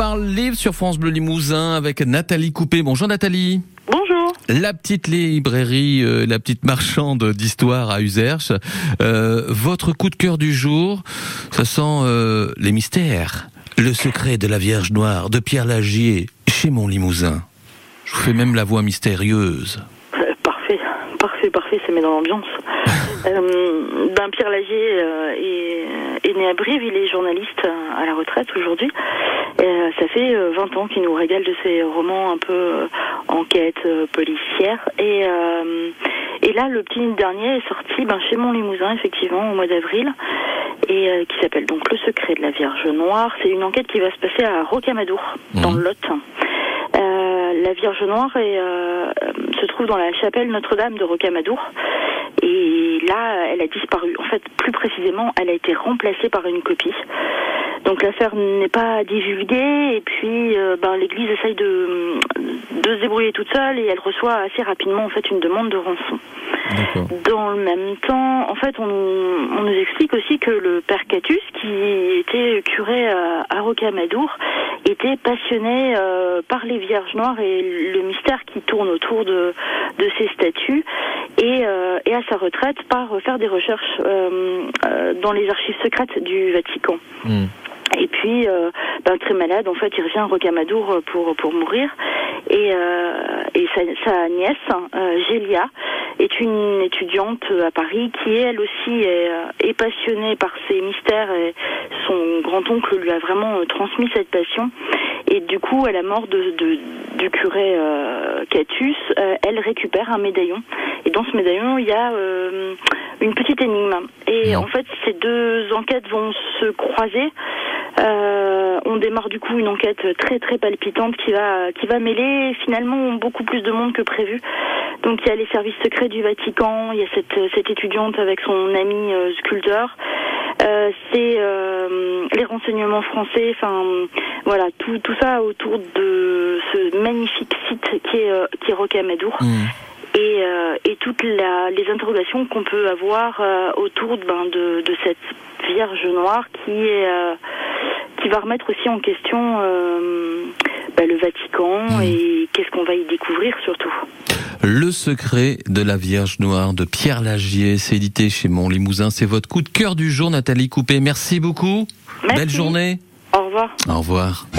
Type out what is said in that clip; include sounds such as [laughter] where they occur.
parle livre sur France Bleu Limousin avec Nathalie Coupé. Bonjour Nathalie. Bonjour. La petite librairie, euh, la petite marchande d'histoire à Userche. Euh, votre coup de cœur du jour, ça sent euh, les mystères. Le secret de la Vierge Noire de Pierre Lagier chez mon Limousin. Je vous fais même la voix mystérieuse. Euh, parfait, parfait, parfait, ça met dans l'ambiance. [laughs] euh, ben, Pierre Lagier euh, est, est né à Brive, il est journaliste euh, à la retraite aujourd'hui. Euh, ça fait euh, 20 ans qu'il nous régale de ses romans un peu enquête policière. Et, et là, le petit dernier est sorti ben, chez mon Limousin, effectivement, au mois d'avril, et qui s'appelle donc Le secret de la Vierge Noire. C'est une enquête qui va se passer à Rocamadour, dans Mhm. le Lot. La Vierge Noire est, se trouve dans la chapelle Notre-Dame de Rocamadour. Et là, elle a disparu. En fait, plus précisément, elle a été remplacée par une copie. Donc l'affaire n'est pas divulguée et puis euh, ben, l'Église essaye de, de se débrouiller toute seule et elle reçoit assez rapidement en fait une demande de rançon. Dans le même temps, en fait, on, nous- on nous explique aussi que le père Catus, qui était curé à, à Rocamadour, était passionné euh, par les Vierges Noires et le mystère qui tourne autour de, de ces statues, et, euh, et à sa retraite part faire des recherches euh, euh, dans les archives secrètes du Vatican. Hmm. Et puis, euh, ben, très malade, en fait, il revient à Rocamadour pour, pour mourir. Et, euh, et sa, sa nièce, euh, Gélia, est une étudiante à Paris qui, elle aussi, est, euh, est passionnée par ces mystères. Et son grand-oncle lui a vraiment euh, transmis cette passion. Et du coup, à la mort de, de- du curé euh, Catus, euh, elle récupère un médaillon. Et dans ce médaillon, il y a euh, une petite énigme. Et Non. en fait, ces deux enquêtes vont se croiser. Euh, on démarre du coup une enquête très très palpitante qui va qui va mêler finalement beaucoup plus de monde que prévu. Donc il y a les services secrets du Vatican, il y a cette cette étudiante avec son ami euh, sculpteur. Euh, c'est euh, les renseignements français, enfin voilà tout tout ça autour de ce magnifique site qui est euh, qui est Rocamadour Hmm. et, euh, et toutes la- les interrogations qu'on peut avoir euh, autour de, ben, de, de cette Vierge Noire qui est euh, qui va remettre aussi en question euh, ben, le Vatican Mm. et qu'est-ce qu'on va y découvrir surtout. Le secret de la Vierge Noire de Pierre Lagier, c'est édité chez mon Limousin. C'est votre coup de cœur du jour, Nathalie Coupé. Merci beaucoup. Merci. Belle journée. Au revoir. Au revoir.